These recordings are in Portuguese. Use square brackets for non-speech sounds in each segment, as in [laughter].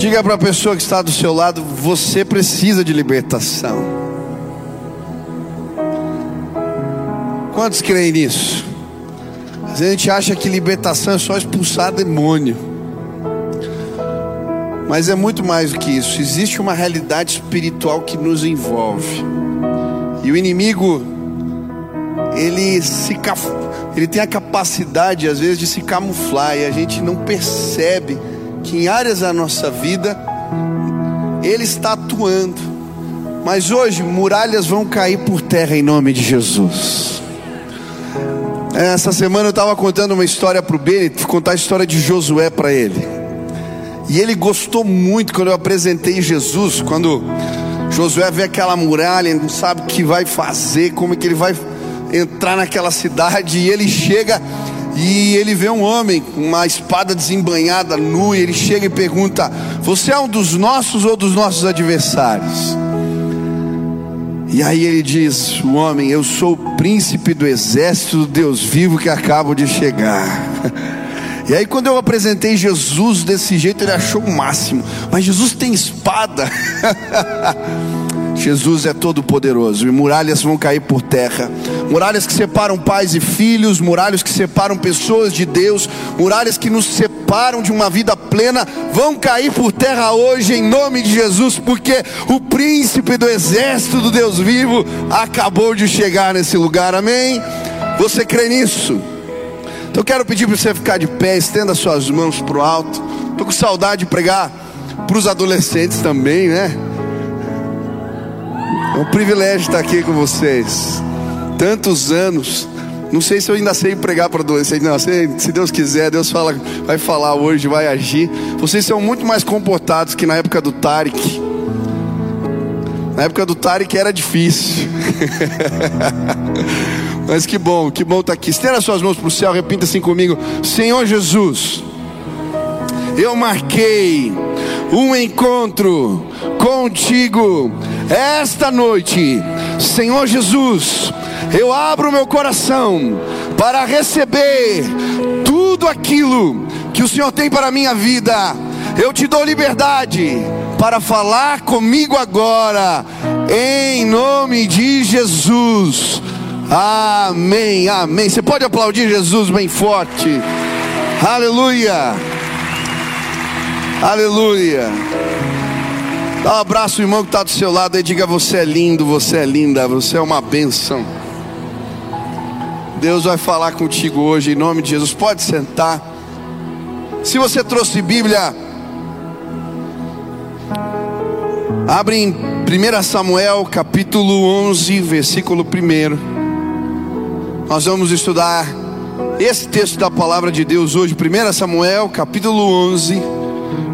Diga para a pessoa que está do seu lado: você precisa de libertação. Quantos creem nisso? A gente acha que libertação é só expulsar demônio. Mas é muito mais do que isso. Existe uma realidade espiritual que nos envolve. E o inimigo, ele se ele tem a capacidade às vezes de se camuflar e a gente não percebe que em áreas da nossa vida ele está atuando. Mas hoje muralhas vão cair por terra em nome de Jesus. Essa semana eu estava contando uma história para o Bennett, contar a história de Josué para ele. E ele gostou muito quando eu apresentei Jesus, quando Josué vê aquela muralha, não sabe o que vai fazer, como é que ele vai entrar naquela cidade, e ele chega e ele vê um homem com uma espada desembanhada, nu, e ele chega e pergunta: Você é um dos nossos ou dos nossos adversários? E aí ele diz: O homem, eu sou o príncipe do exército do Deus vivo que acabo de chegar. [laughs] E aí, quando eu apresentei Jesus desse jeito, ele achou o máximo. Mas Jesus tem espada. [laughs] Jesus é todo poderoso e muralhas vão cair por terra. Muralhas que separam pais e filhos, muralhas que separam pessoas de Deus, muralhas que nos separam de uma vida plena, vão cair por terra hoje em nome de Jesus, porque o príncipe do exército do Deus vivo acabou de chegar nesse lugar. Amém? Você crê nisso? Então quero pedir para você ficar de pé, estenda suas mãos para o alto. Estou com saudade de pregar para os adolescentes também, né? Um privilégio estar aqui com vocês. Tantos anos. Não sei se eu ainda sei pregar para adolescentes. Não, se, se Deus quiser, Deus fala, vai falar hoje, vai agir. Vocês são muito mais comportados que na época do Tarek. Na época do Tarek era difícil. [laughs] Mas que bom, que bom estar aqui. Estenda suas mãos para o céu, repita assim comigo: Senhor Jesus, eu marquei um encontro contigo esta noite, Senhor Jesus, eu abro meu coração para receber tudo aquilo que o Senhor tem para a minha vida. Eu te dou liberdade para falar comigo agora, em nome de Jesus. Amém, amém. Você pode aplaudir Jesus bem forte. Aleluia. Aleluia. Dá um abraço, irmão que está do seu lado e diga: Você é lindo, você é linda, você é uma bênção. Deus vai falar contigo hoje em nome de Jesus. Pode sentar. Se você trouxe Bíblia, abre em 1 Samuel capítulo 11, versículo 1. Nós vamos estudar esse texto da palavra de Deus hoje, 1 Samuel capítulo 11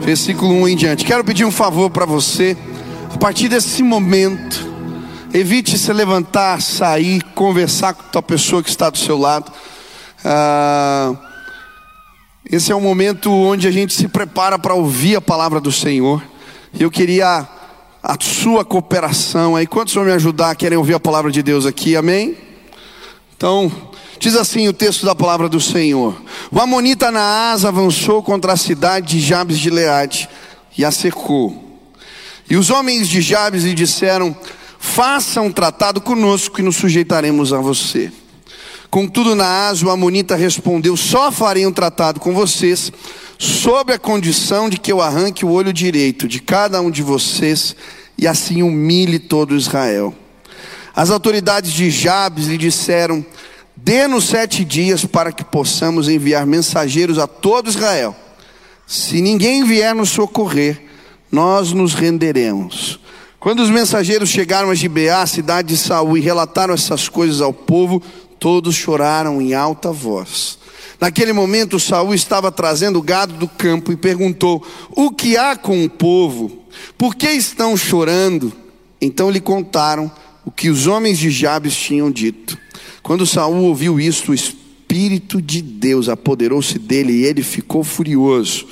versículo 1 em diante. Quero pedir um favor para você, a partir desse momento, evite se levantar, sair, conversar com a pessoa que está do seu lado. Ah, esse é um momento onde a gente se prepara para ouvir a palavra do Senhor. Eu queria a sua cooperação aí. Quantos vão me ajudar? Querem ouvir a palavra de Deus aqui? Amém? Então, Diz assim o texto da palavra do Senhor: O Amonita Naás avançou contra a cidade de Jabes de Leade e a secou. E os homens de Jabes lhe disseram: Faça um tratado conosco e nos sujeitaremos a você. Contudo, Naás, o Amonita, respondeu: Só farei um tratado com vocês, sob a condição de que eu arranque o olho direito de cada um de vocês e assim humilhe todo Israel. As autoridades de Jabes lhe disseram: Dê-nos sete dias para que possamos enviar mensageiros a todo Israel. Se ninguém vier nos socorrer, nós nos renderemos. Quando os mensageiros chegaram a Gibeá, a cidade de Saul, e relataram essas coisas ao povo, todos choraram em alta voz. Naquele momento, Saul estava trazendo gado do campo e perguntou: O que há com o povo? Por que estão chorando? Então lhe contaram o que os homens de Jabes tinham dito. Quando Saul ouviu isto, o Espírito de Deus apoderou-se dele e ele ficou furioso.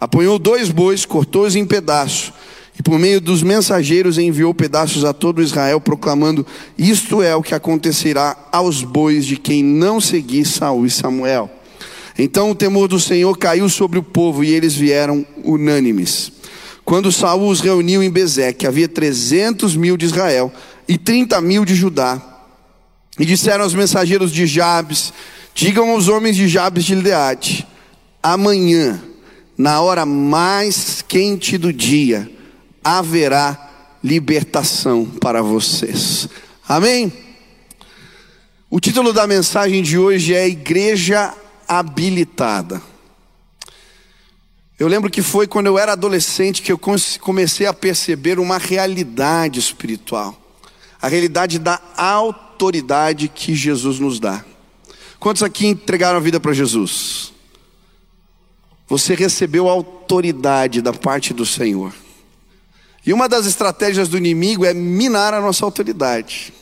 Apanhou dois bois, cortou-os em pedaços, e por meio dos mensageiros enviou pedaços a todo Israel, proclamando: Isto é o que acontecerá aos bois de quem não seguir Saul e Samuel. Então o temor do Senhor caiu sobre o povo e eles vieram unânimes. quando Saul os reuniu em Bezeque, havia 300 mil de Israel e 30 mil de Judá. E disseram aos mensageiros de Jabes: Digam aos homens de Jabes de Gileade: Amanhã, na hora mais quente do dia, haverá libertação para vocês. Amém? O título da mensagem de hoje é Igreja Habilitada. Eu lembro que foi quando eu era adolescente que eu comecei a perceber uma realidade espiritual, a realidade da autoridade que Jesus nos dá. Quantos aqui entregaram a vida para Jesus? Você recebeu autoridade da parte do Senhor. E uma das estratégias do inimigo é minar a nossa autoridade.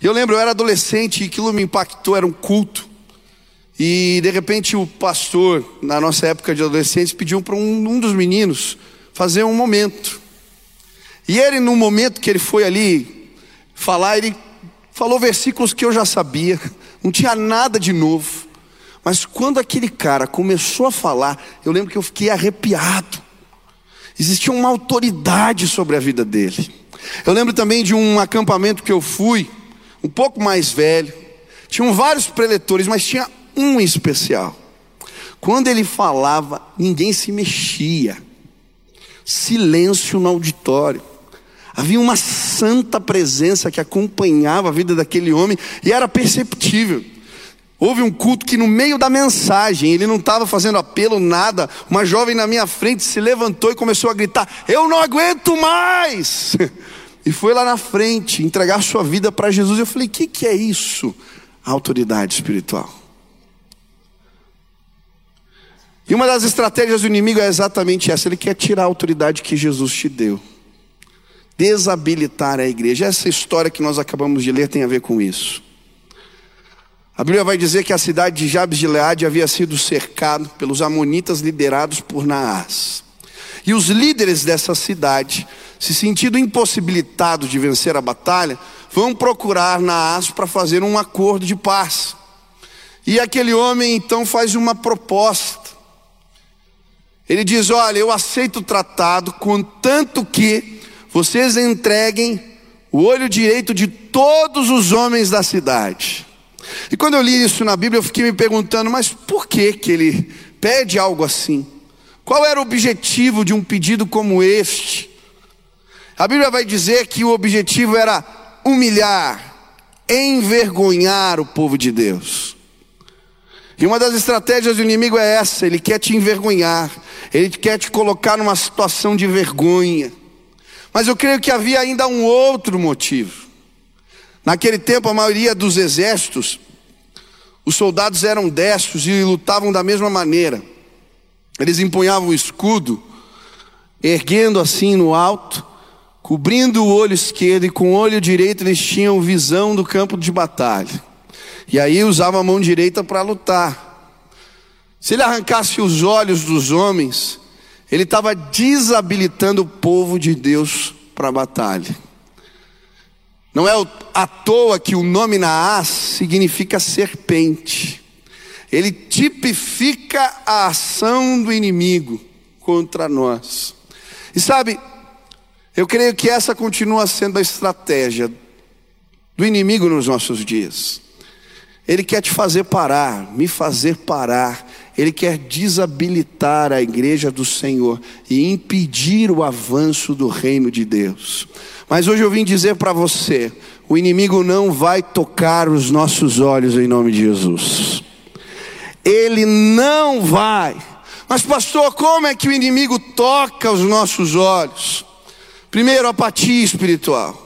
Eu lembro, eu era adolescente e aquilo me impactou, era um culto. E de repente o pastor, na nossa época de adolescentes, pediu para um, um dos meninos fazer um momento. E ele, no momento que ele foi ali falar, ele falou versículos que eu já sabia, não tinha nada de novo. Mas quando aquele cara começou a falar, eu lembro que eu fiquei arrepiado. Existia uma autoridade sobre a vida dele. Eu lembro também de um acampamento que eu fui, um pouco mais velho. Tinham vários preletores, mas tinha um especial. Quando ele falava, ninguém se mexia. Silêncio no auditório. Havia uma santa presença que acompanhava a vida daquele homem e era perceptível. Houve um culto que no meio da mensagem, ele não estava fazendo apelo, nada. Uma jovem na minha frente se levantou e começou a gritar: Eu não aguento mais! [laughs] E foi lá na frente entregar sua vida para Jesus. Eu falei: O que, que é isso? autoridade espiritual. E uma das estratégias do inimigo é exatamente essa: ele quer tirar a autoridade que Jesus te deu, desabilitar a igreja. Essa história que nós acabamos de ler tem a ver com isso. A Bíblia vai dizer que a cidade de Jabes de Leade havia sido cercado pelos amonitas liderados por Naás. E os líderes dessa cidade, se sentindo impossibilitados de vencer a batalha, vão procurar Naás para fazer um acordo de paz. E aquele homem então faz uma proposta. Ele diz: Olha, eu aceito o tratado, contanto que vocês entreguem o olho direito de todos os homens da cidade. E quando eu li isso na Bíblia, eu fiquei me perguntando, mas por que que ele pede algo assim? Qual era o objetivo de um pedido como este? A Bíblia vai dizer que o objetivo era humilhar, envergonhar o povo de Deus. E uma das estratégias do inimigo é essa: ele quer te envergonhar, ele quer te colocar numa situação de vergonha. Mas eu creio que havia ainda um outro motivo. Naquele tempo, a maioria dos exércitos, os soldados eram destros e lutavam da mesma maneira. Eles empunhavam o escudo, erguendo assim no alto, cobrindo o olho esquerdo, e com o olho direito eles tinham visão do campo de batalha. E aí usavam a mão direita para lutar. Se ele arrancasse os olhos dos homens, ele estava desabilitando o povo de Deus para a batalha. Não é à toa que o nome Naás significa serpente. Ele tipifica a ação do inimigo contra nós. E sabe, eu creio que essa continua sendo a estratégia do inimigo nos nossos dias. Ele quer te fazer parar, me fazer parar. Ele quer desabilitar a igreja do Senhor e impedir o avanço do reino de Deus. Mas hoje eu vim dizer para você: o inimigo não vai tocar os nossos olhos em nome de Jesus. Ele não vai. Mas, pastor, como é que o inimigo toca os nossos olhos? Primeiro, apatia espiritual.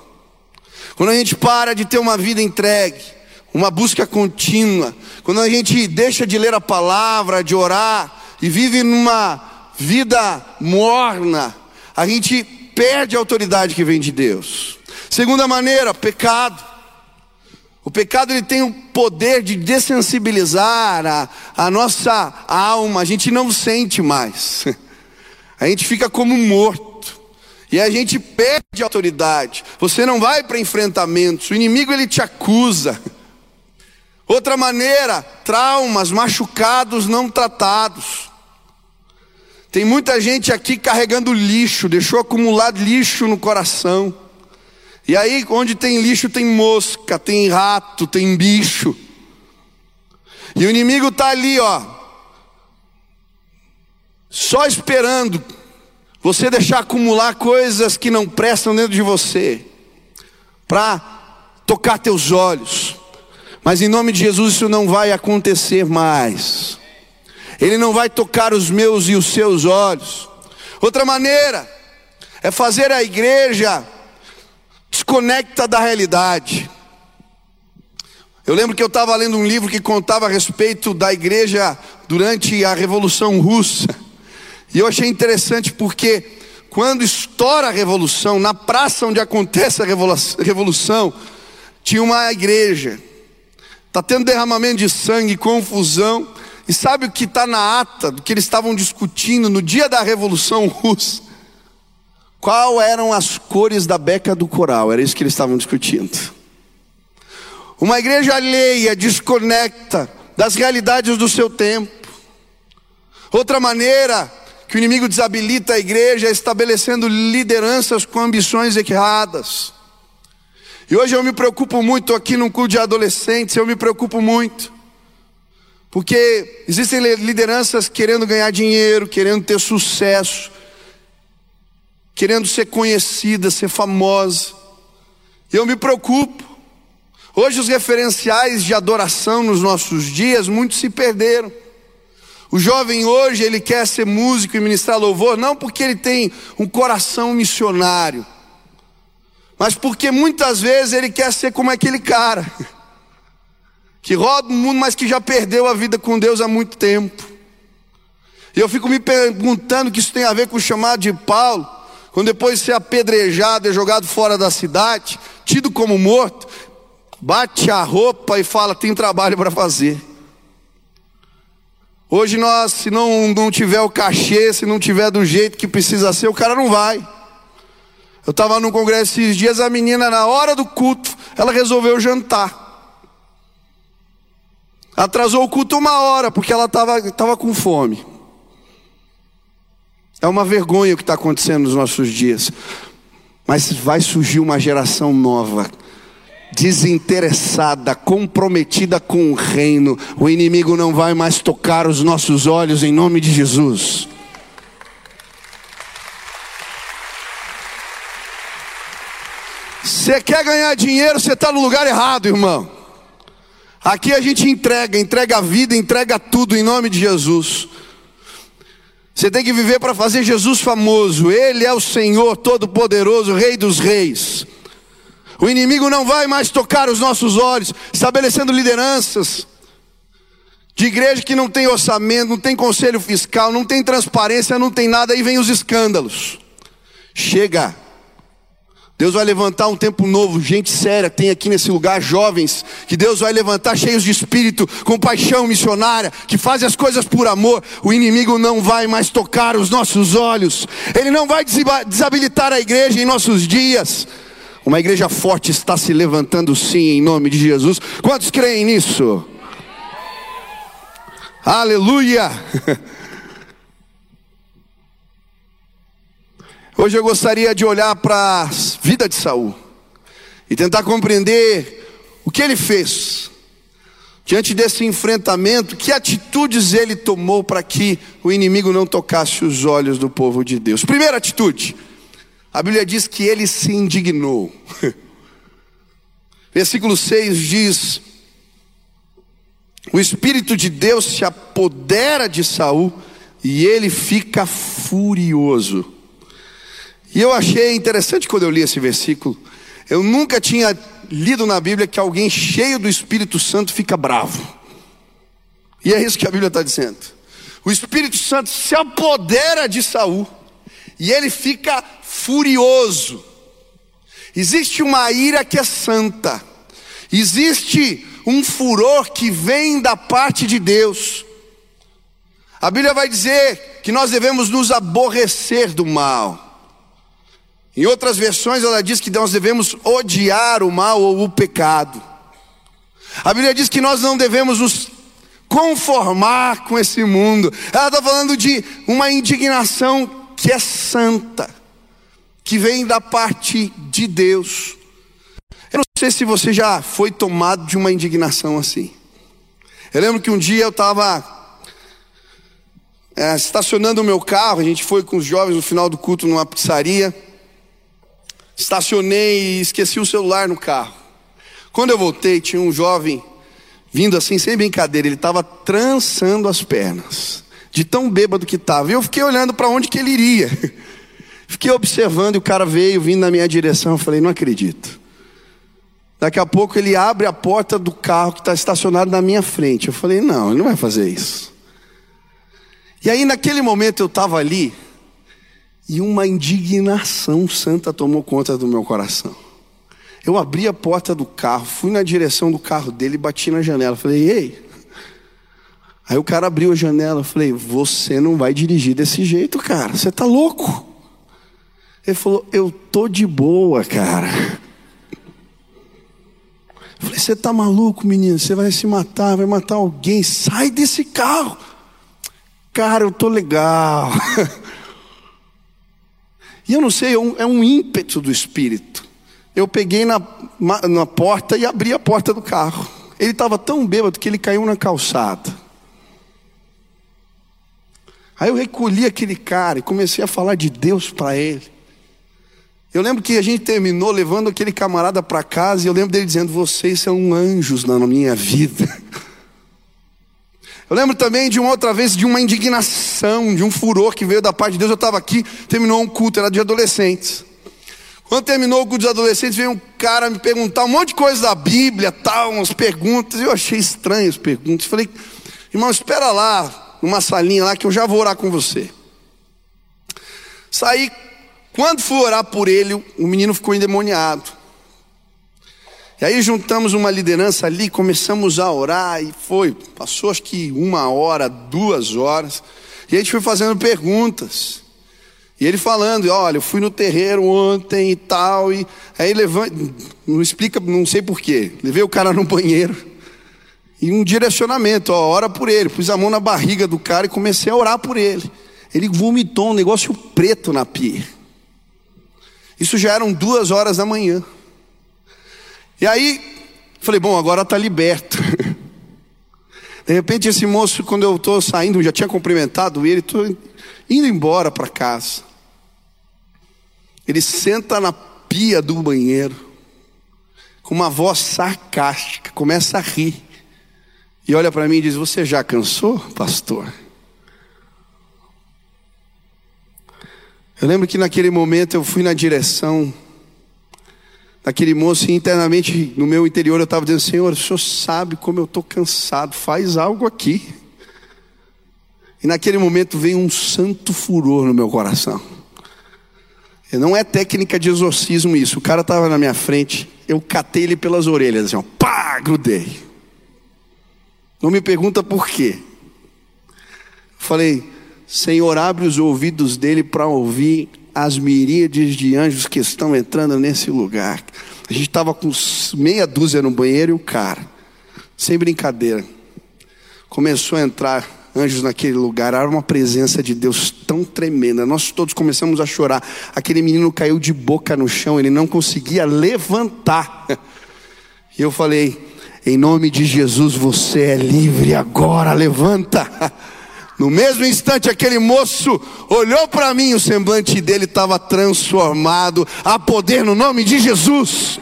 Quando a gente para de ter uma vida entregue, uma busca contínua, quando a gente deixa de ler a palavra, de orar e vive numa vida morna, a gente perde a autoridade que vem de Deus. Segunda maneira, pecado. O pecado ele tem o poder de dessensibilizar a, a nossa alma, a gente não sente mais, [laughs] a gente fica como morto, e a gente perde a autoridade. Você não vai para enfrentamentos, o inimigo ele te acusa. Outra maneira, traumas, machucados não tratados. Tem muita gente aqui carregando lixo, deixou acumular lixo no coração. E aí, onde tem lixo, tem mosca, tem rato, tem bicho. E o inimigo está ali, ó, só esperando você deixar acumular coisas que não prestam dentro de você, para tocar teus olhos. Mas em nome de Jesus isso não vai acontecer mais. Ele não vai tocar os meus e os seus olhos. Outra maneira é fazer a igreja desconecta da realidade. Eu lembro que eu estava lendo um livro que contava a respeito da igreja durante a Revolução Russa. E eu achei interessante porque quando estoura a revolução, na praça onde acontece a revolução, tinha uma igreja. Está tendo derramamento de sangue, confusão. E sabe o que está na ata do que eles estavam discutindo no dia da Revolução Russa? Qual eram as cores da beca do coral? Era isso que eles estavam discutindo. Uma igreja alheia, desconecta das realidades do seu tempo. Outra maneira que o inimigo desabilita a igreja é estabelecendo lideranças com ambições erradas. E hoje eu me preocupo muito aqui no culto de adolescentes, eu me preocupo muito. Porque existem lideranças querendo ganhar dinheiro, querendo ter sucesso, querendo ser conhecida, ser famosa. E eu me preocupo. Hoje os referenciais de adoração nos nossos dias, muitos se perderam. O jovem hoje, ele quer ser músico e ministrar louvor, não porque ele tem um coração missionário, mas porque muitas vezes ele quer ser como aquele cara que roda o mundo, mas que já perdeu a vida com Deus há muito tempo. E eu fico me perguntando que isso tem a ver com o chamado de Paulo, quando depois de ser apedrejado, é jogado fora da cidade, tido como morto, bate a roupa e fala: tem trabalho para fazer. Hoje nós, se não, não tiver o cachê, se não tiver do jeito que precisa ser, o cara não vai. Eu estava num congresso esses dias, a menina, na hora do culto, ela resolveu jantar. Atrasou o culto uma hora, porque ela estava tava com fome. É uma vergonha o que está acontecendo nos nossos dias. Mas vai surgir uma geração nova, desinteressada, comprometida com o reino. O inimigo não vai mais tocar os nossos olhos em nome de Jesus. Você quer ganhar dinheiro, você está no lugar errado, irmão. Aqui a gente entrega, entrega a vida, entrega tudo em nome de Jesus. Você tem que viver para fazer Jesus famoso. Ele é o Senhor Todo-Poderoso, Rei dos Reis. O inimigo não vai mais tocar os nossos olhos, estabelecendo lideranças de igreja que não tem orçamento, não tem conselho fiscal, não tem transparência, não tem nada, aí vem os escândalos. Chega. Deus vai levantar um tempo novo, gente séria, tem aqui nesse lugar jovens, que Deus vai levantar cheios de espírito, com paixão missionária, que fazem as coisas por amor. O inimigo não vai mais tocar os nossos olhos, ele não vai desabilitar a igreja em nossos dias. Uma igreja forte está se levantando sim, em nome de Jesus. Quantos creem nisso? Aleluia! [laughs] Hoje eu gostaria de olhar para a vida de Saul e tentar compreender o que ele fez diante desse enfrentamento, que atitudes ele tomou para que o inimigo não tocasse os olhos do povo de Deus. Primeira atitude, a Bíblia diz que ele se indignou. [laughs] Versículo 6 diz: O Espírito de Deus se apodera de Saul e ele fica furioso. E eu achei interessante quando eu li esse versículo. Eu nunca tinha lido na Bíblia que alguém cheio do Espírito Santo fica bravo. E é isso que a Bíblia está dizendo. O Espírito Santo se apodera de Saul e ele fica furioso. Existe uma ira que é santa. Existe um furor que vem da parte de Deus. A Bíblia vai dizer que nós devemos nos aborrecer do mal. Em outras versões, ela diz que nós devemos odiar o mal ou o pecado. A Bíblia diz que nós não devemos nos conformar com esse mundo. Ela está falando de uma indignação que é santa, que vem da parte de Deus. Eu não sei se você já foi tomado de uma indignação assim. Eu lembro que um dia eu estava é, estacionando o meu carro, a gente foi com os jovens no final do culto numa pizzaria. Estacionei e esqueci o celular no carro. Quando eu voltei, tinha um jovem vindo assim, sem brincadeira, ele estava trançando as pernas, de tão bêbado que estava. E eu fiquei olhando para onde que ele iria. [laughs] Fiquei observando e o cara veio vindo na minha direção. Eu falei, não acredito. Daqui a pouco ele abre a porta do carro que está estacionado na minha frente. Eu falei, não, ele não vai fazer isso. E aí naquele momento eu estava ali e uma indignação santa tomou conta do meu coração. Eu abri a porta do carro, fui na direção do carro dele bati na janela. Falei, ei. Aí o cara abriu a janela. Falei, você não vai dirigir desse jeito, cara. Você tá louco. Ele falou, eu tô de boa, cara. falei, você tá maluco, menino? Você vai se matar, vai matar alguém. Sai desse carro. Cara, eu tô legal. [laughs] e eu não sei, é um, é um ímpeto do espírito eu peguei na, na porta e abri a porta do carro. Ele estava tão bêbado que ele caiu na calçada. Aí eu recolhi aquele cara e comecei a falar de Deus para ele. Eu lembro que a gente terminou levando aquele camarada para casa e eu lembro dele dizendo: Vocês são anjos na minha vida. [laughs] Eu lembro também de uma outra vez de uma indignação, de um furor que veio da parte de Deus. Eu estava aqui, terminou um culto, era de adolescentes. Quando terminou com os adolescentes, veio um cara me perguntar um monte de coisa da Bíblia, tal, umas perguntas. Eu achei estranho as perguntas. Falei, irmão, espera lá, numa salinha lá, que eu já vou orar com você. Saí, quando fui orar por ele, o menino ficou endemoniado. E aí juntamos uma liderança ali, começamos a orar, e foi, passou acho que uma hora, duas horas, e a gente foi fazendo perguntas. E ele falando, olha, eu fui no terreiro ontem e tal, e aí levanta, não explica, não sei porquê. Levei o cara no banheiro e um direcionamento, ó, ora por ele. Pus a mão na barriga do cara e comecei a orar por ele. Ele vomitou um negócio preto na pia. Isso já eram duas horas da manhã. E aí, falei, bom, agora está liberto. [laughs] De repente, esse moço, quando eu estou saindo, já tinha cumprimentado ele, estou indo embora para casa. Ele senta na pia do banheiro, com uma voz sarcástica, começa a rir. E olha para mim e diz: Você já cansou, pastor? Eu lembro que naquele momento eu fui na direção daquele moço e internamente no meu interior eu estava dizendo: Senhor, o senhor sabe como eu estou cansado, faz algo aqui. E naquele momento veio um santo furor no meu coração. Não é técnica de exorcismo isso. O cara estava na minha frente, eu catei ele pelas orelhas, assim, ó, pá, grudei. Não me pergunta por quê. Falei, Senhor, abre os ouvidos dele para ouvir as miríades de anjos que estão entrando nesse lugar. A gente estava com meia dúzia no banheiro e o cara, sem brincadeira, começou a entrar anjos naquele lugar, era uma presença de Deus tão tremenda. Nós todos começamos a chorar. Aquele menino caiu de boca no chão, ele não conseguia levantar. E eu falei: em nome de Jesus, você é livre agora, levanta. [laughs] No mesmo instante, aquele moço olhou para mim, o semblante dele estava transformado. A poder no nome de Jesus.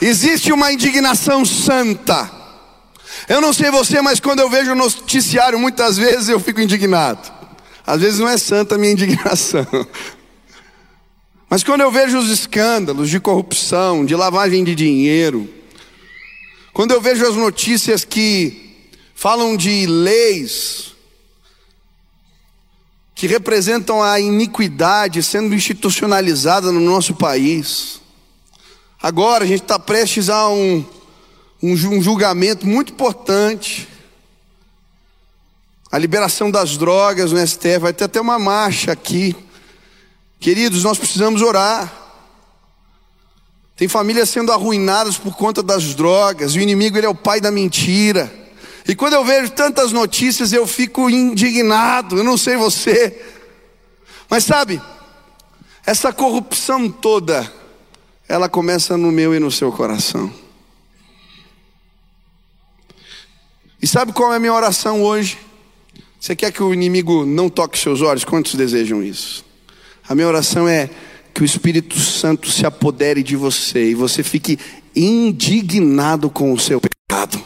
Existe uma indignação santa. Eu não sei você, mas quando eu vejo o noticiário, muitas vezes eu fico indignado. Às vezes não é santa a minha indignação. Mas quando eu vejo os escândalos de corrupção, de lavagem de dinheiro, quando eu vejo as notícias que falam de leis que representam a iniquidade sendo institucionalizada no nosso país, Agora a gente está prestes a um, um, julgamento muito importante. A liberação das drogas no STF, vai ter até uma marcha aqui. Queridos, nós precisamos orar. Tem famílias sendo arruinadas por conta das drogas. O inimigo ele é o pai da mentira. E quando eu vejo tantas notícias, eu fico indignado. Eu não sei você. Mas sabe, essa corrupção toda, ela começa no meu e no seu coração. E sabe qual é a minha oração hoje? Você quer que o inimigo não toque seus olhos? Quantos desejam isso? A minha oração é que o Espírito Santo se apodere de você e você fique indignado com o seu pecado.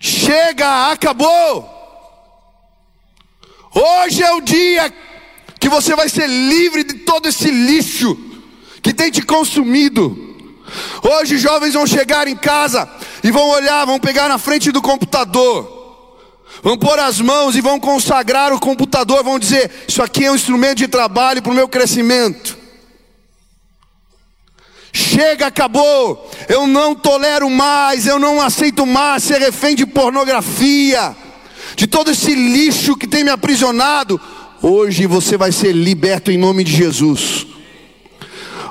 Chega, acabou. Hoje é o dia que você vai ser livre de todo esse lixo que tem te consumido. Hoje jovens vão chegar em casa e vão olhar, vão pegar na frente do computador, vão pôr as mãos e vão consagrar o computador, vão dizer: Isso aqui é um instrumento de trabalho para o meu crescimento. Chega, acabou. Eu não tolero mais, eu não aceito mais ser refém de pornografia, de todo esse lixo que tem me aprisionado. Hoje você vai ser liberto em nome de Jesus.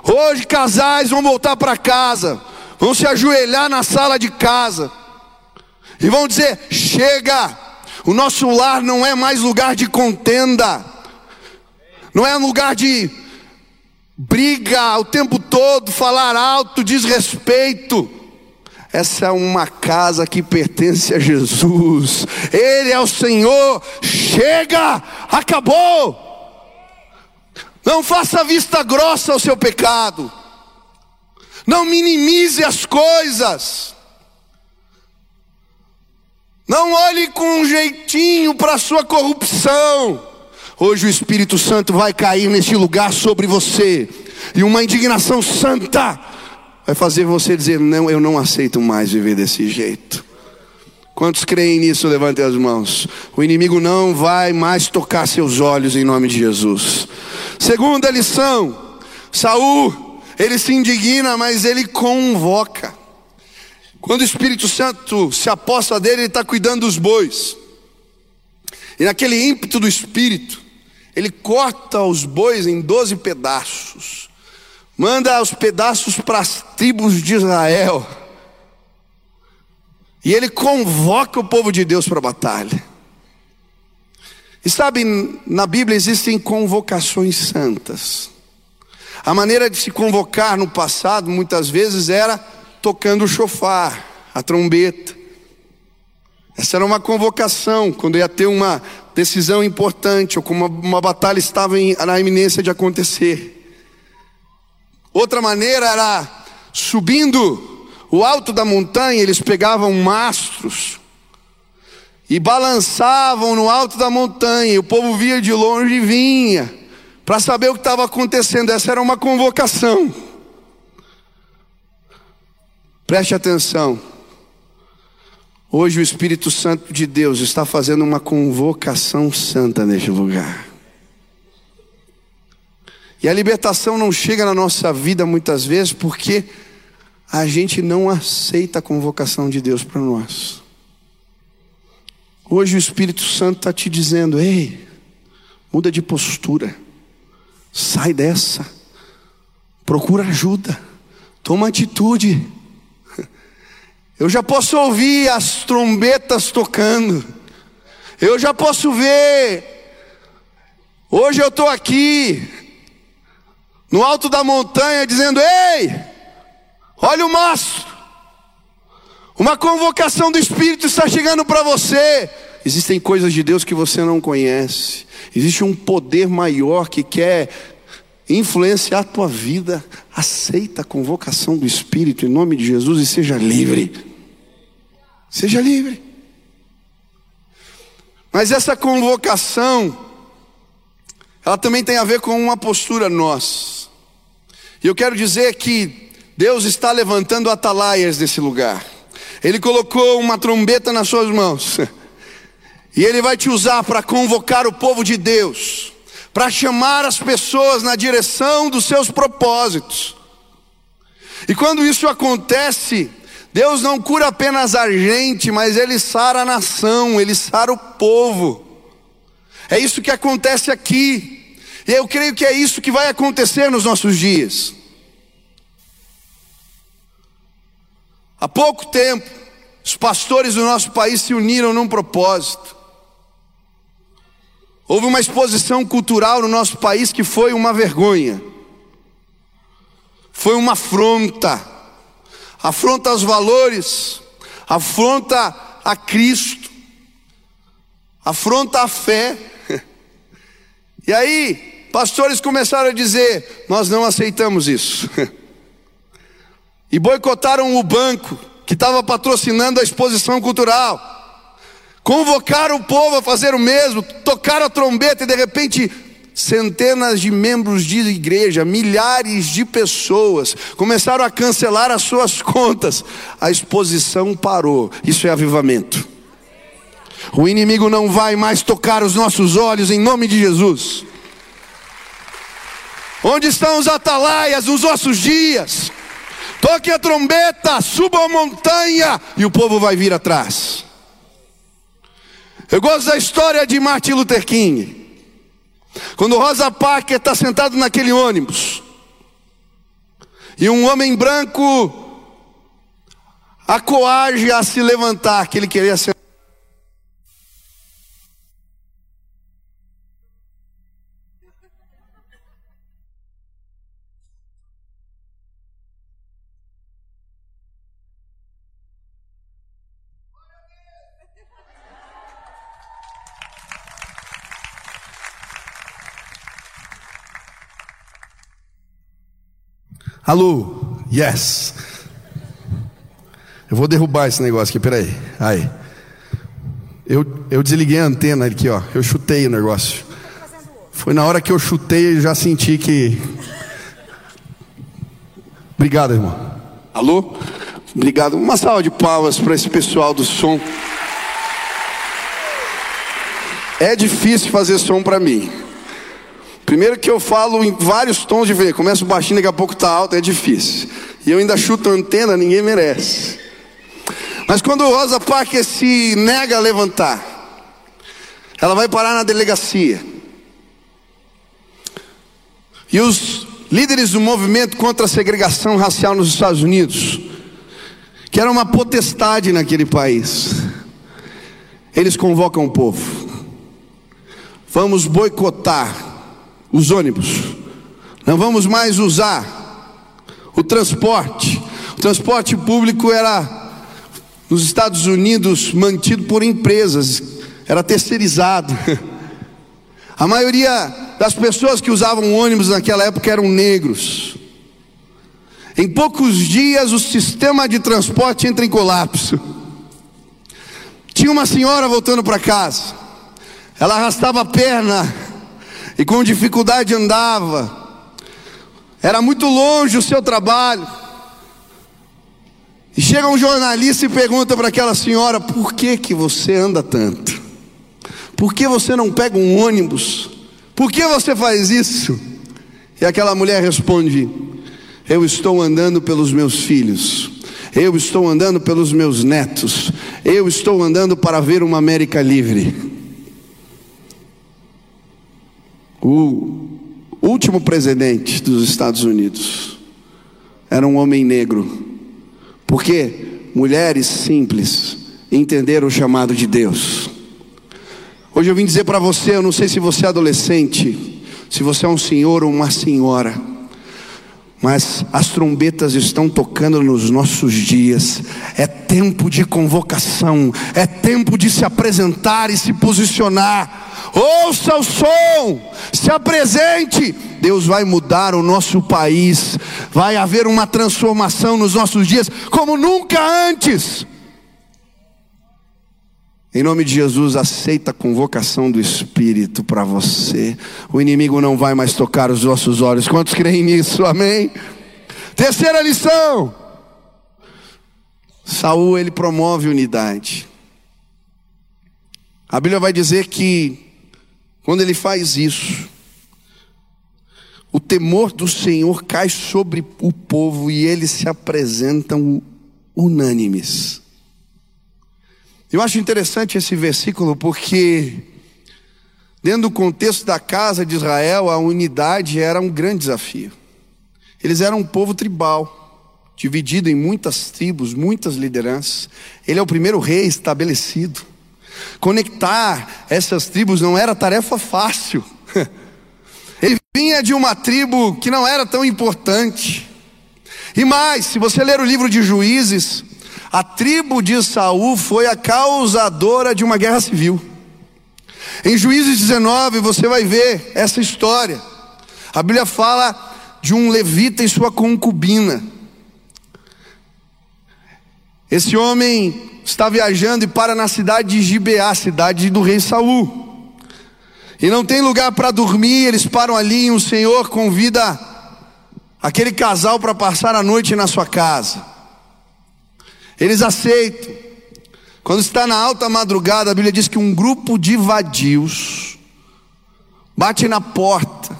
Hoje casais vão voltar para casa, vão se ajoelhar na sala de casa e vão dizer: chega, o nosso lar não é mais lugar de contenda, não é lugar de briga o tempo todo, falar alto, desrespeito. Essa é uma casa que pertence a Jesus, Ele é o Senhor. Chega, acabou. Não faça vista grossa ao seu pecado. Não minimize as coisas. Não olhe com um jeitinho para a sua corrupção. Hoje o Espírito Santo vai cair neste lugar sobre você. E uma indignação santa vai fazer você dizer: Não, eu não aceito mais viver desse jeito. Quantos creem nisso? Levantem as mãos. O inimigo não vai mais tocar seus olhos em nome de Jesus. Segunda lição: Saul, ele se indigna, mas ele convoca. Quando o Espírito Santo se aposta dele, ele está cuidando dos bois. E naquele ímpeto do Espírito, ele corta os bois em doze pedaços, manda os pedaços para as tribos de Israel, e ele convoca o povo de Deus para a batalha. E sabe, na Bíblia existem convocações santas. A maneira de se convocar no passado, muitas vezes, era tocando o chofar, a trombeta. Essa era uma convocação, quando ia ter uma decisão importante, ou como uma, uma batalha estava em, na iminência de acontecer. Outra maneira era subindo o alto da montanha, eles pegavam mastros e balançavam no alto da montanha, e o povo via de longe e vinha, para saber o que estava acontecendo. Essa era uma convocação. Preste atenção. Hoje o Espírito Santo de Deus está fazendo uma convocação santa neste lugar. E a libertação não chega na nossa vida muitas vezes porque a gente não aceita a convocação de Deus para nós. Hoje o Espírito Santo está te dizendo: ei, muda de postura, sai dessa, procura ajuda, toma atitude. Eu já posso ouvir as trombetas tocando, eu já posso ver. Hoje eu estou aqui, no alto da montanha, dizendo: ei, olha o mastro. Uma convocação do Espírito está chegando para você. Existem coisas de Deus que você não conhece. Existe um poder maior que quer influenciar a tua vida. Aceita a convocação do Espírito em nome de Jesus e seja livre. Seja livre. Mas essa convocação, ela também tem a ver com uma postura nossa. E eu quero dizer que Deus está levantando atalaias nesse lugar. Ele colocou uma trombeta nas suas mãos. E Ele vai te usar para convocar o povo de Deus, para chamar as pessoas na direção dos seus propósitos. E quando isso acontece, Deus não cura apenas a gente, mas Ele sara a nação, Ele sara o povo. É isso que acontece aqui. E eu creio que é isso que vai acontecer nos nossos dias. Há pouco tempo, os pastores do nosso país se uniram num propósito. Houve uma exposição cultural no nosso país que foi uma vergonha, foi uma afronta, afronta aos valores, afronta a Cristo, afronta a fé. [laughs] E aí, pastores começaram a dizer: Nós não aceitamos isso. [laughs] E boicotaram o banco que estava patrocinando a exposição cultural. Convocaram o povo a fazer o mesmo, tocaram a trombeta e de repente centenas de membros de igreja, milhares de pessoas começaram a cancelar as suas [laughs] contas. A exposição parou. Isso é avivamento. O inimigo não vai mais tocar os nossos olhos em nome de Jesus. Onde estão os atalaias nos nossos dias? Toque a trombeta, suba a montanha e o povo vai vir atrás. Eu gosto da história de Martin Luther King. Quando Rosa Parker está sentado naquele ônibus, e um homem branco a coage a se levantar, que ele queria ser. Alô, yes. Eu vou derrubar esse negócio aqui, peraí. Aí. Eu, eu desliguei a antena aqui, ó. Eu chutei o negócio. Foi na hora que eu chutei, eu já senti que. Obrigado, irmão. Alô? Obrigado. Uma salva de palmas para esse pessoal do som. É difícil fazer som para mim. Primeiro que eu falo em vários tons de ver, começo baixinho, daqui a pouco tá alto, é difícil. E eu ainda chuto antena, ninguém merece. Mas quando Rosa Parker se nega a levantar, ela vai parar na delegacia. E os líderes do movimento contra a segregação racial nos Estados Unidos, que era uma potestade naquele país, eles convocam o povo. Vamos boicotar os ônibus. Não vamos mais usar o transporte. O transporte público era nos Estados Unidos mantido por empresas, era terceirizado. [laughs] A maioria das pessoas que usavam ônibus naquela época eram negros. Em poucos dias o sistema de transporte entra em colapso. Tinha uma senhora voltando para casa. Ela arrastava a perna e com dificuldade andava. Era muito longe o seu trabalho. E chega um jornalista e pergunta para aquela senhora: por que, que você anda tanto? Por que você não pega um ônibus? Por que você faz isso? E aquela mulher responde: Eu estou andando pelos meus filhos, eu estou andando pelos meus netos, eu estou andando para ver uma América livre. O último presidente dos Estados Unidos era um homem negro, porque mulheres simples entenderam o chamado de Deus. Hoje eu vim dizer para você, eu não sei se você é adolescente, se você é um senhor ou uma senhora, mas as trombetas estão tocando nos nossos dias. É tempo de convocação, é tempo de se apresentar e se posicionar ouça o som, se apresente. Deus vai mudar o nosso país, vai haver uma transformação nos nossos dias como nunca antes. Em nome de Jesus, aceita a convocação do Espírito para você. O inimigo não vai mais tocar os nossos olhos. Quantos creem nisso? Amém? Terceira lição. Saul ele promove unidade. A Bíblia vai dizer que quando ele faz isso, o temor do Senhor cai sobre o povo e eles se apresentam unânimes. Eu acho interessante esse versículo porque Dentro do contexto da casa de Israel, a unidade era um grande desafio. Eles eram um povo tribal, dividido em muitas tribos, muitas lideranças. Ele é o primeiro rei estabelecido. Conectar essas tribos não era tarefa fácil. [laughs] Ele vinha de uma tribo que não era tão importante. E mais, se você ler o livro de Juízes, a tribo de Saul foi a causadora de uma guerra civil. Em Juízes 19 você vai ver essa história. A Bíblia fala de um levita e sua concubina. Esse homem está viajando e para na cidade de Gibeá, cidade do rei Saul. E não tem lugar para dormir, eles param ali e o Senhor convida aquele casal para passar a noite na sua casa. Eles aceitam. Quando está na alta madrugada, a Bíblia diz que um grupo de vadios bate na porta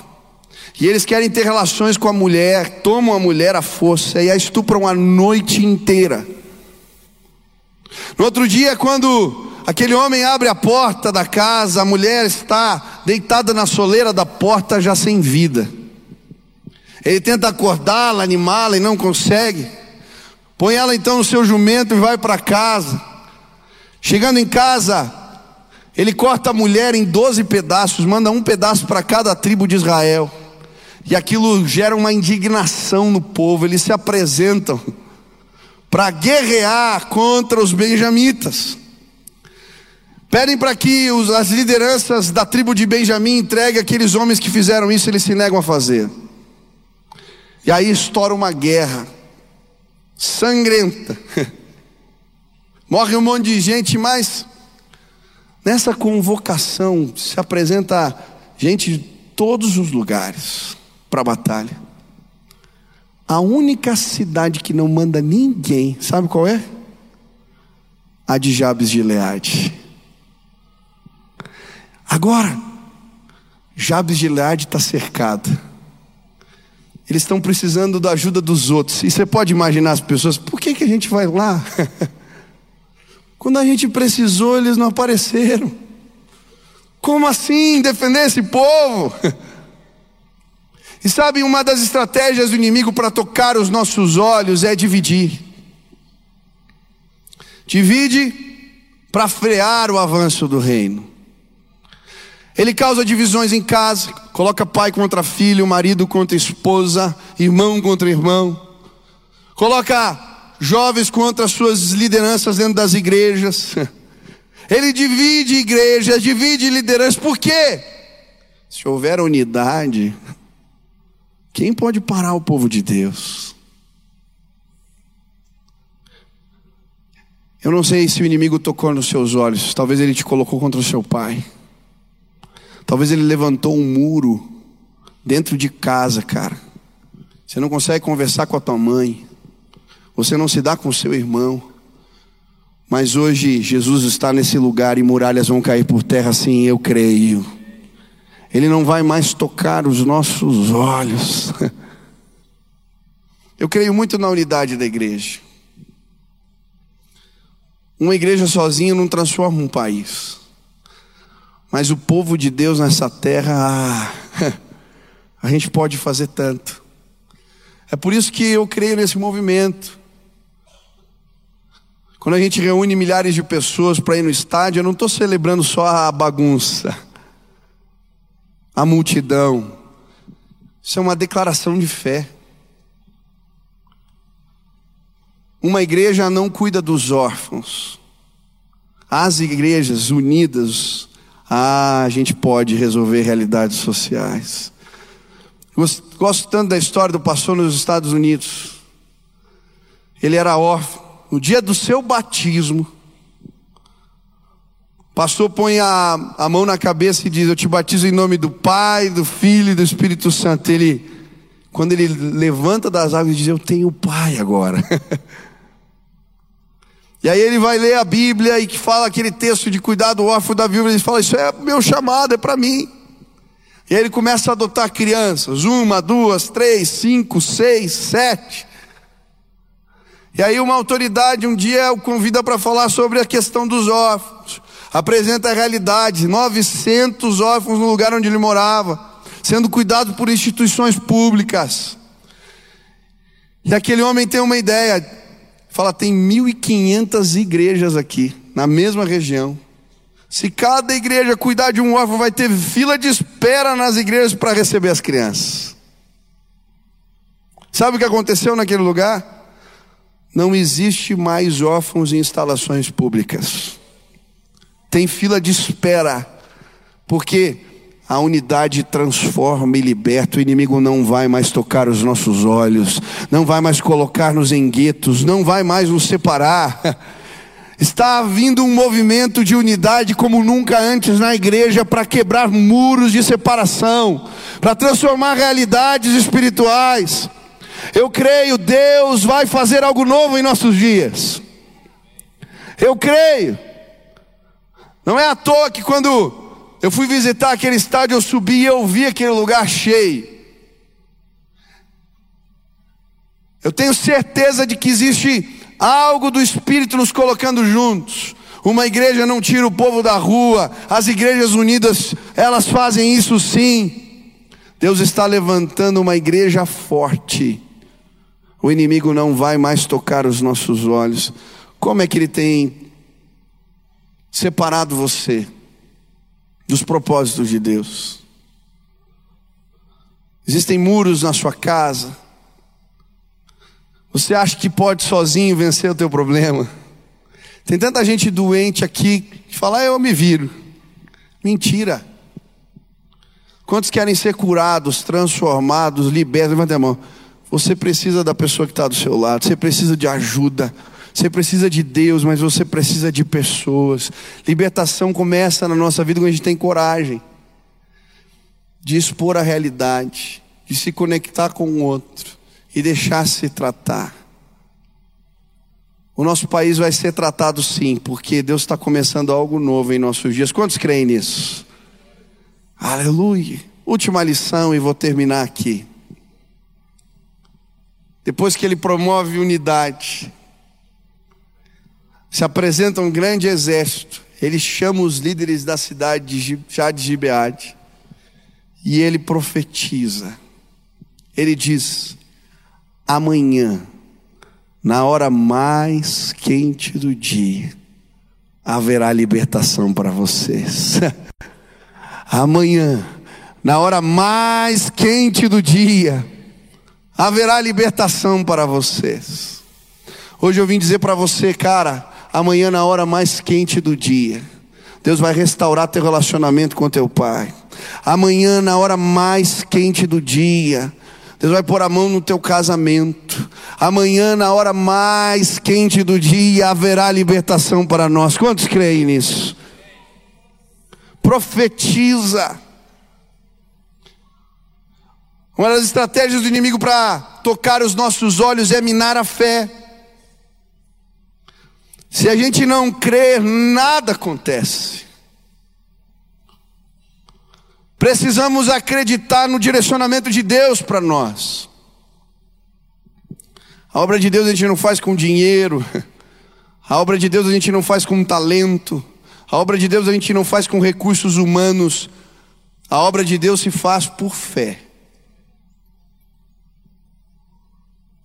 e eles querem ter relações com a mulher, tomam a mulher à força e a estupram a noite inteira. No outro dia, quando aquele homem abre a porta da casa, a mulher está deitada na soleira da porta, já sem vida. Ele tenta acordá-la, animá-la e não consegue. Põe ela então no seu jumento e vai para casa. Chegando em casa, ele corta a mulher em 12 pedaços, manda um pedaço para cada tribo de Israel. E aquilo gera uma indignação no povo. Eles se apresentam para guerrear contra os benjamitas. Pedem para que as lideranças da tribo de Benjamim entreguem aqueles homens que fizeram isso, eles se negam a fazer. E aí estoura uma guerra sangrenta. [laughs] Morre um monte de gente, mas nessa convocação se apresenta gente de todos os lugares para a batalha. A única cidade que não manda ninguém, sabe qual é? A de Jabes de Leade. Agora, Jabes de Leade está cercado. Eles estão precisando da ajuda dos outros. E você pode imaginar as pessoas, por que, que a gente vai lá? [laughs] Quando a gente precisou, eles não apareceram. Como assim defender esse povo? [laughs] E sabe, uma das estratégias do inimigo para tocar os nossos olhos é dividir. Divide para frear o avanço do reino. Ele causa divisões em casa, coloca pai contra filho, marido contra esposa, irmão contra irmão. Coloca jovens contra as suas lideranças dentro das igrejas. [laughs] Ele divide igrejas, divide lideranças. Por quê? Se houver unidade, quem pode parar o povo de Deus? Eu não sei se o inimigo tocou nos seus olhos, talvez ele te colocou contra o seu pai. Talvez ele levantou um muro dentro de casa, cara. Você não consegue conversar com a tua mãe. Você não se dá com seu irmão. Mas hoje Jesus está nesse lugar e muralhas vão cair por terra, sim, eu creio. Ele não vai mais tocar os nossos olhos. [laughs] Eu creio muito na unidade da igreja. Uma igreja sozinha não transforma um país. Mas o povo de Deus nessa terra, ah, [laughs] a gente pode fazer tanto. É por isso que eu creio nesse movimento. Quando a gente reúne milhares de pessoas para ir no estádio, eu não estou celebrando só a bagunça, a multidão. Isso é uma declaração de fé. Uma igreja não cuida dos órfãos. As igrejas unidas, ah, a gente pode resolver realidades sociais. Gosto tanto da história do pastor nos Estados Unidos. Ele era órfão no dia do seu batismo, pastor põe a, a mão na cabeça e diz: Eu te batizo em nome do Pai, do Filho e do Espírito Santo. Ele, quando ele levanta das águas, diz: Eu tenho Pai agora. [laughs] e aí ele vai ler a Bíblia e que fala aquele texto de cuidar do órfão da Bíblia. Ele fala: Isso é meu chamado, é para mim. E aí ele começa a adotar crianças: uma, duas, três, cinco, seis, sete. E aí uma autoridade um dia o convida para falar sobre a questão dos órfãos. Apresenta a realidade, 900 órfãos no lugar onde ele morava, sendo cuidados por instituições públicas. E aquele homem tem uma ideia, fala, tem 1.500 igrejas aqui, na mesma região. Se cada igreja cuidar de um órfão, vai ter fila de espera nas igrejas para receber as crianças. Sabe o que aconteceu naquele lugar? Não existe mais órfãos em instalações públicas. Tem fila de espera, porque a unidade transforma e liberta. O inimigo não vai mais tocar os nossos olhos, não vai mais colocar-nos em guetos, não vai mais nos separar. [laughs] Está vindo um movimento de unidade como nunca antes na igreja para quebrar muros de separação, para transformar realidades espirituais. Eu creio, Deus vai fazer algo novo em nossos dias. Eu creio. Não é à toa que quando eu fui visitar aquele estádio, eu subi e eu vi aquele lugar cheio. Eu tenho certeza de que existe algo do Espírito nos colocando juntos. Uma igreja não tira o povo da rua, as igrejas unidas, elas fazem isso sim. Deus está levantando uma igreja forte o inimigo não vai mais tocar os nossos olhos. Como é que ele tem separado você dos propósitos de Deus? Existem muros na sua casa. Você acha que pode sozinho vencer o teu problema? Tem tanta gente doente aqui que fala, ah, eu me viro. Mentira. Quantos querem ser curados, transformados, libertos? Levanta a mão. Você precisa da pessoa que está do seu lado, você precisa de ajuda, você precisa de Deus, mas você precisa de pessoas. Libertação começa na nossa vida quando a gente tem coragem de expor a realidade, de se conectar com o outro e deixar se tratar. O nosso país vai ser tratado sim, porque Deus está começando algo novo em nossos dias. Quantos creem nisso? Aleluia. Última lição e vou terminar aqui. Depois que ele promove unidade, se apresenta um grande exército. Ele chama os líderes da cidade de Jade Gibeade e ele profetiza. Ele diz: amanhã, na hora mais quente do dia, haverá libertação para vocês. [laughs] amanhã, na hora mais quente do dia, haverá libertação para vocês. Hoje eu vim dizer para você, cara, amanhã na hora mais quente do dia, Deus vai restaurar teu relacionamento com teu pai. Amanhã na hora mais quente do dia, Deus vai pôr a mão no teu casamento. Amanhã na hora mais quente do dia haverá libertação para nós. Quantos creem nisso? Profetiza. Uma das estratégias do inimigo para tocar os nossos olhos é minar a fé. Se a gente não crer, nada acontece. Precisamos acreditar no direcionamento de Deus para nós. A obra de Deus a gente não faz com dinheiro. A obra de Deus a gente não faz com talento. A obra de Deus a gente não faz com recursos humanos. A obra de Deus se faz por fé.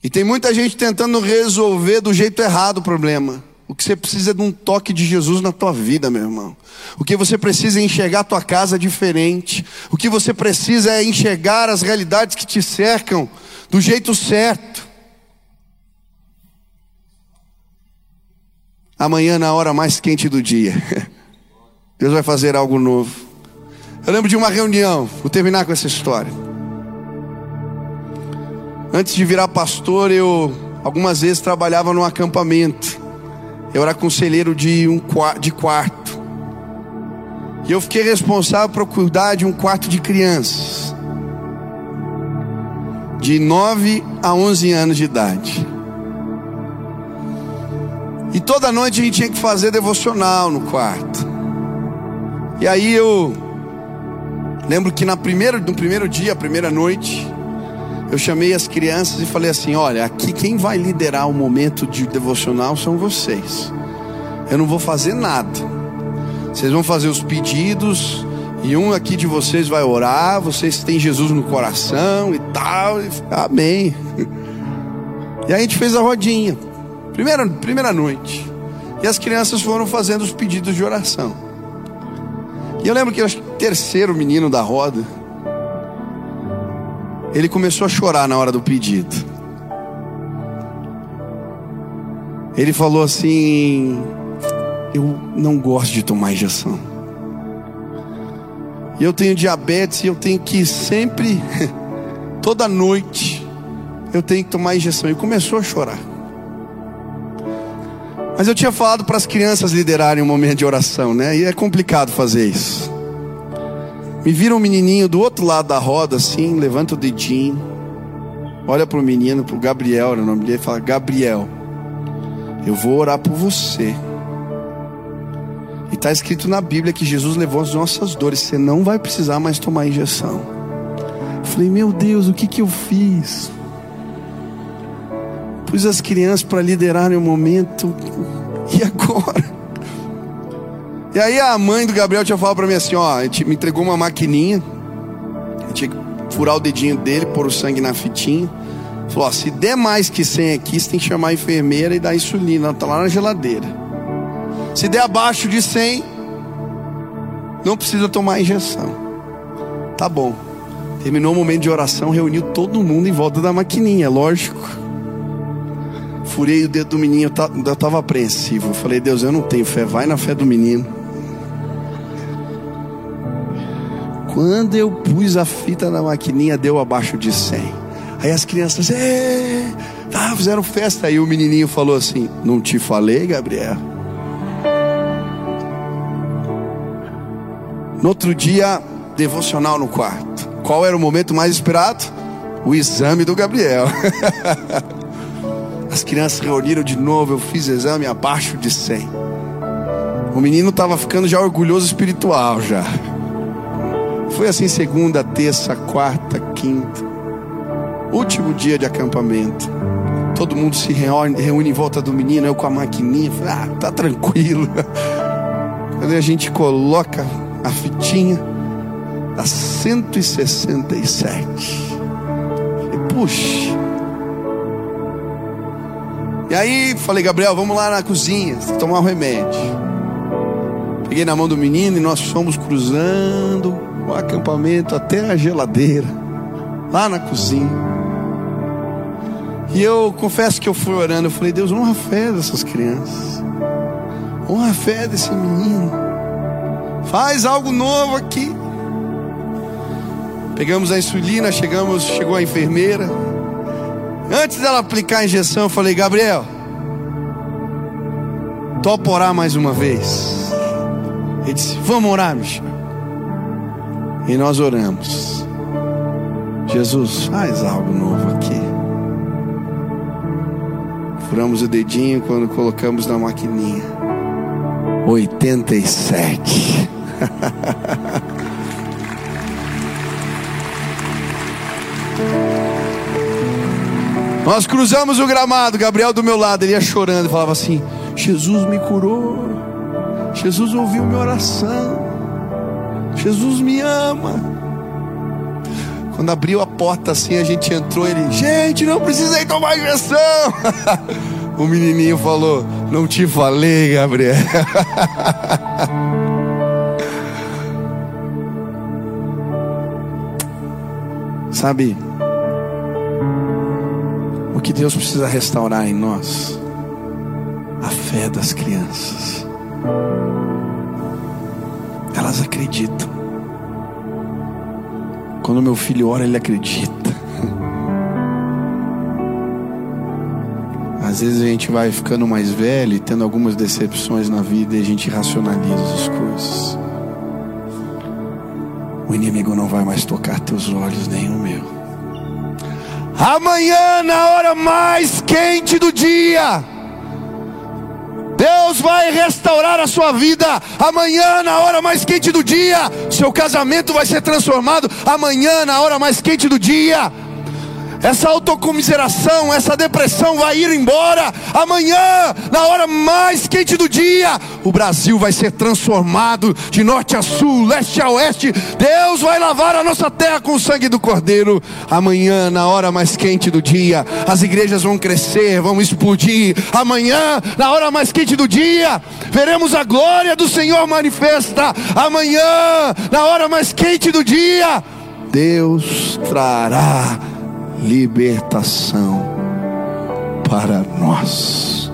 E tem muita gente tentando resolver do jeito errado o problema. O que você precisa é de um toque de Jesus na tua vida, meu irmão. O que você precisa é enxergar a tua casa diferente. O que você precisa é enxergar as realidades que te cercam do jeito certo. Amanhã, na hora mais quente do dia, [laughs] Deus vai fazer algo novo. Eu lembro de uma reunião, vou terminar com essa história. Antes de virar pastor, eu algumas vezes trabalhava num acampamento. Eu era conselheiro de um de quarto. E eu fiquei responsável por cuidar de um quarto de crianças. De 9 a 11 anos de idade. E toda noite a gente tinha que fazer devocional no quarto. E aí eu lembro que na primeira, no primeiro dia, a primeira noite, eu chamei as crianças e falei assim: olha, aqui quem vai liderar o momento de devocional são vocês. Eu não vou fazer nada. Vocês vão fazer os pedidos, e um aqui de vocês vai orar. Vocês têm Jesus no coração e tal. E, amém. [laughs] E a gente fez a rodinha, primeira, primeira noite. E as crianças foram fazendo os pedidos de oração. E eu lembro que o terceiro menino da roda, ele começou a chorar na hora do pedido. Ele falou assim: Eu não gosto de tomar injeção. Eu tenho diabetes e eu tenho que sempre, [laughs] toda noite, eu tenho que tomar injeção. E começou a chorar. Mas eu tinha falado para as crianças liderarem um momento de oração, né? E é complicado fazer isso. Me vira um menininho do outro lado da roda, assim, levanta o dedinho, olha para o menino, para o Gabriel, o nome dele, e fala: Gabriel, eu vou orar por você. E está escrito na Bíblia que Jesus levou as nossas dores, você não vai precisar mais tomar injeção. Eu falei: Meu Deus, o que, que eu fiz? Pus as crianças para liderarem o momento, [laughs] e agora? E aí a mãe do Gabriel tinha falado para mim assim, ó, me entregou uma maquininha, eu tinha que furar o dedinho dele, pôr o sangue na fitinha. Falou, ó, se der mais que 100 aqui, você tem que chamar a enfermeira e dar insulina, tá lá na geladeira. Se der abaixo de 100, não precisa tomar injeção. Tá bom. Terminou o momento de oração, reuniu todo mundo em volta da maquininha, lógico. Furei o dedo do menino, eu estava apreensivo. falei, Deus, eu não tenho fé, vai na fé do menino. Quando eu pus a fita na maquininha, deu abaixo de 100. Aí as crianças, tá, fizeram festa. Aí o menininho falou assim: Não te falei, Gabriel? No outro dia, devocional no quarto. Qual era o momento mais esperado? O exame do Gabriel. [laughs] As crianças reuniram de novo. Eu fiz exame abaixo de 100. O menino estava ficando já orgulhoso espiritual já. Foi assim segunda, terça, quarta, quinta. Último dia de acampamento. Todo mundo se reúne, reúne em volta do menino, eu com a maquininha. Falei, ah, tá tranquilo. [laughs] Quando a gente coloca a fitinha, dá 167. Falei, puxa. E aí falei, Gabriel, vamos lá na cozinha, tomar um remédio. Peguei na mão do menino e nós fomos cruzando o acampamento até a geladeira, lá na cozinha. E eu confesso que eu fui orando, eu falei, Deus, honra a fé dessas crianças. Honra a fé desse menino. Faz algo novo aqui. Pegamos a insulina, chegamos, chegou a enfermeira. Antes dela aplicar a injeção, eu falei, Gabriel, topa orar mais uma vez. Ele disse, vamos orar, Michel. E nós oramos. Jesus, faz algo novo aqui. Furamos o dedinho quando colocamos na maquininha. 87. [laughs] Nós cruzamos o gramado, Gabriel do meu lado, ele ia chorando e falava assim: Jesus me curou, Jesus ouviu minha oração. Jesus me ama. Quando abriu a porta assim, a gente entrou, ele, gente, não precisei tomar injeção. [laughs] o menininho falou, não te falei, Gabriel. [laughs] Sabe, o que Deus precisa restaurar em nós? A fé das crianças elas acreditam. Quando meu filho ora, ele acredita. [laughs] Às vezes a gente vai ficando mais velho e tendo algumas decepções na vida e a gente racionaliza as coisas. O inimigo não vai mais tocar teus olhos, nem o meu. Amanhã, na hora mais quente do dia, Deus vai restaurar a sua vida. Amanhã, na hora mais quente do dia, seu casamento vai ser transformado. Amanhã, na hora mais quente do dia, essa autocomiseração, essa depressão vai ir embora. Amanhã, na hora mais quente do dia, o Brasil vai ser transformado de norte a sul, leste a oeste. Deus vai lavar a nossa terra com o sangue do Cordeiro. Amanhã, na hora mais quente do dia, as igrejas vão crescer, vão explodir. Amanhã, na hora mais quente do dia, veremos a glória do Senhor manifesta. Amanhã, na hora mais quente do dia, Deus trará libertação para nós.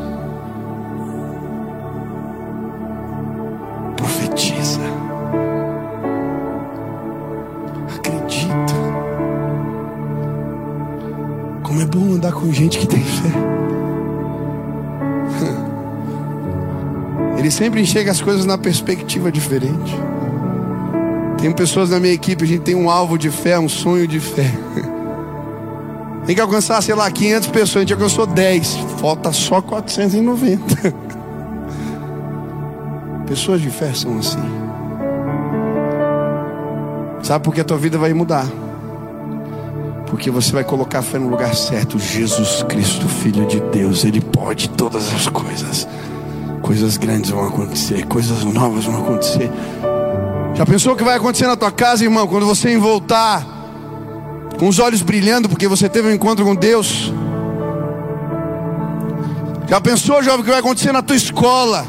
Bom andar com gente que tem fé. Ele sempre enxerga as coisas na perspectiva diferente. Tem pessoas na minha equipe, a gente tem um alvo de fé, um sonho de fé. [laughs] Tem que alcançar, sei lá, 500 pessoas, a gente alcançou 10, falta só 490. [laughs] Pessoas de fé são assim. Sabe por que a tua vida vai mudar? Porque você vai colocar a fé no lugar certo. Jesus Cristo, Filho de Deus, Ele pode todas as coisas. Coisas grandes vão acontecer, coisas novas vão acontecer. Já pensou o que vai acontecer na tua casa, irmão, quando você voltar com os olhos brilhando porque você teve um encontro com Deus? Já pensou, jovem, o que vai acontecer na tua escola?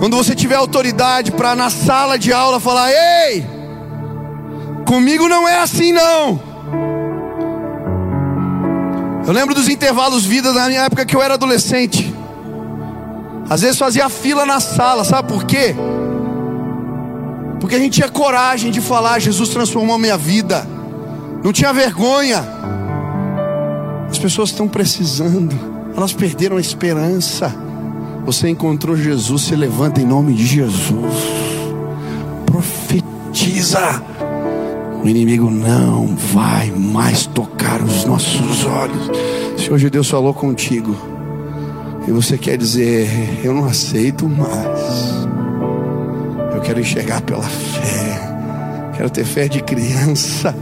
Quando você tiver autoridade para na sala de aula falar: "Ei, comigo não é assim não". Eu lembro dos intervalos vida na minha época que eu era adolescente. Às vezes fazia fila na sala, sabe por quê? Porque a gente tinha coragem de falar: Jesus transformou minha vida. Não tinha vergonha. As pessoas estão precisando, elas perderam a esperança. Você encontrou Jesus, se levanta em nome de Jesus. Profetiza. O inimigo não vai mais tocar os nossos olhos. Se hoje Deus falou contigo e você quer dizer, eu não aceito mais. Eu quero enxergar pela fé. Quero ter fé de criança.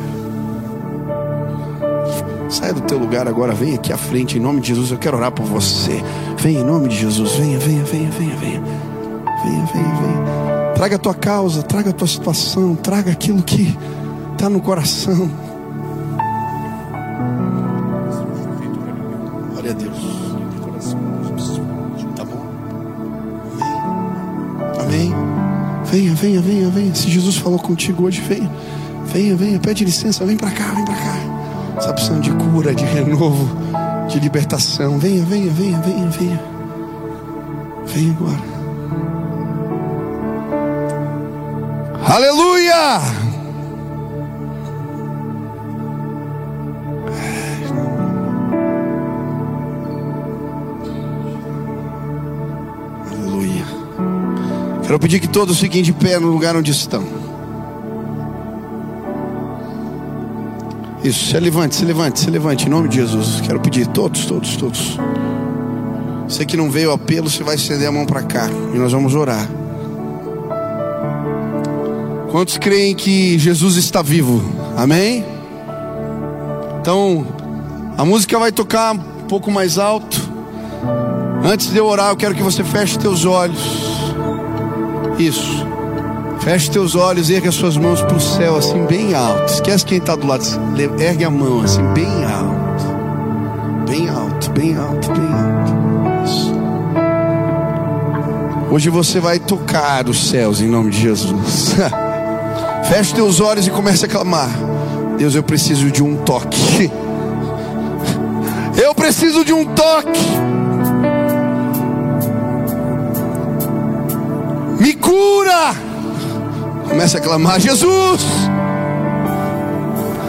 Saia do teu lugar agora, vem aqui à frente em nome de Jesus. Eu quero orar por você. Venha em nome de Jesus. Venha, venha, venha, venha, venha. Venha, venha, venha. Traga a tua causa, traga a tua situação, traga aquilo que está no coração. Glória a Deus. Tá bom? Amém. Amém. Venha, venha, venha, venha. Se Jesus falou contigo hoje, venha. Venha, venha, pede licença, vem para cá, vem para cá. Está precisando de cura, de renovo, de libertação. Venha, venha, venha, venha, venha. Venha agora. Aleluia. Quero pedir que todos fiquem de pé no lugar onde estão. Isso, se levante, se levante, se levante, em nome de Jesus. Quero pedir, todos, todos, todos. Você que não veio apelo, você vai estender a mão para cá e nós vamos orar. Quantos creem que Jesus está vivo? Amém? Então, a música vai tocar um pouco mais alto. Antes de eu orar, eu quero que você feche teus olhos. Isso. Feche teus olhos, ergue as suas mãos para o céu, assim, bem alto. Esquece quem está do lado. Ergue a mão, assim, bem alto. Bem alto, bem alto, bem alto. Isso. Hoje você vai tocar os céus em nome de Jesus. [laughs] Feche teus olhos e comece a clamar. Deus, eu preciso de um toque. [laughs] Eu preciso de um toque. Me cura. Comece a clamar: Jesus,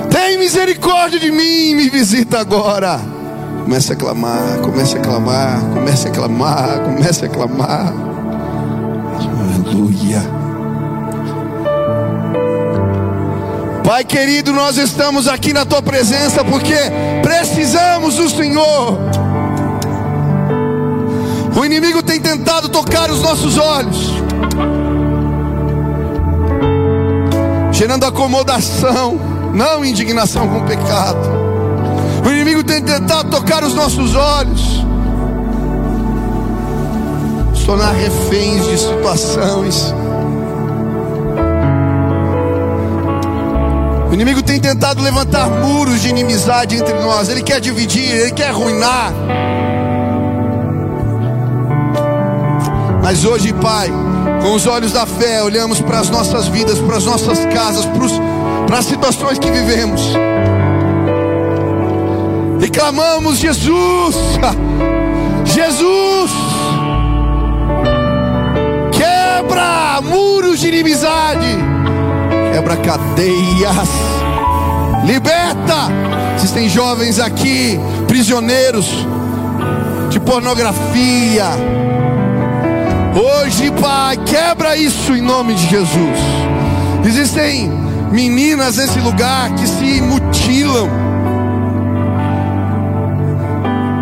tem misericórdia de mim, me visita agora. Comece a clamar, comece a clamar, comece a clamar, comece a clamar. Aleluia. Pai querido, nós estamos aqui na tua presença porque precisamos do Senhor. O inimigo tem tentado tocar os nossos olhos, gerando acomodação, não indignação com o pecado. O inimigo tem tentado tocar os nossos olhos, tornar reféns de situações. O inimigo tem tentado levantar muros de inimizade entre nós. Ele quer dividir, ele quer arruinar. Mas hoje, Pai, com os olhos da fé, olhamos para as nossas vidas, para as nossas casas, para as situações que vivemos. E clamamos: Jesus, Jesus, quebra muros de inimizade quebra cadeias, liberta. Existem jovens aqui, prisioneiros de pornografia. Hoje, Pai, quebra isso em nome de Jesus. Existem meninas nesse lugar que se mutilam,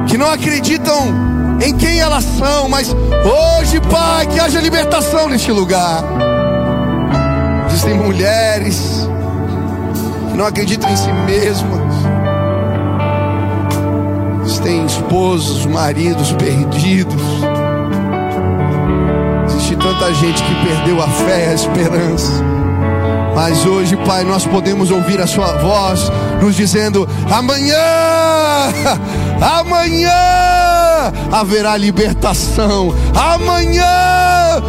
que não acreditam em quem elas são, mas hoje, Pai, que haja libertação neste lugar existem mulheres que não acreditam em si mesmas. Existem esposos, maridos perdidos. Tanta gente que perdeu a fé a esperança. Mas hoje, Pai, nós podemos ouvir a Sua voz nos dizendo: amanhã, amanhã haverá libertação, amanhã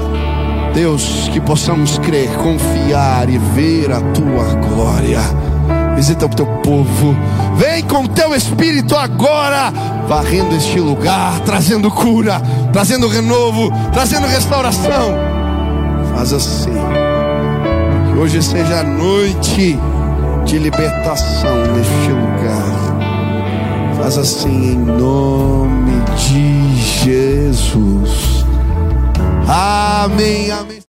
Deus, que possamos crer, confiar e ver a tua glória. Visita o teu povo, vem com o teu espírito agora, varrendo este lugar, trazendo cura, trazendo renovo, trazendo restauração. Faz assim, que hoje seja a noite de libertação neste lugar. Faz assim em nome de Jesus. Amém, amém.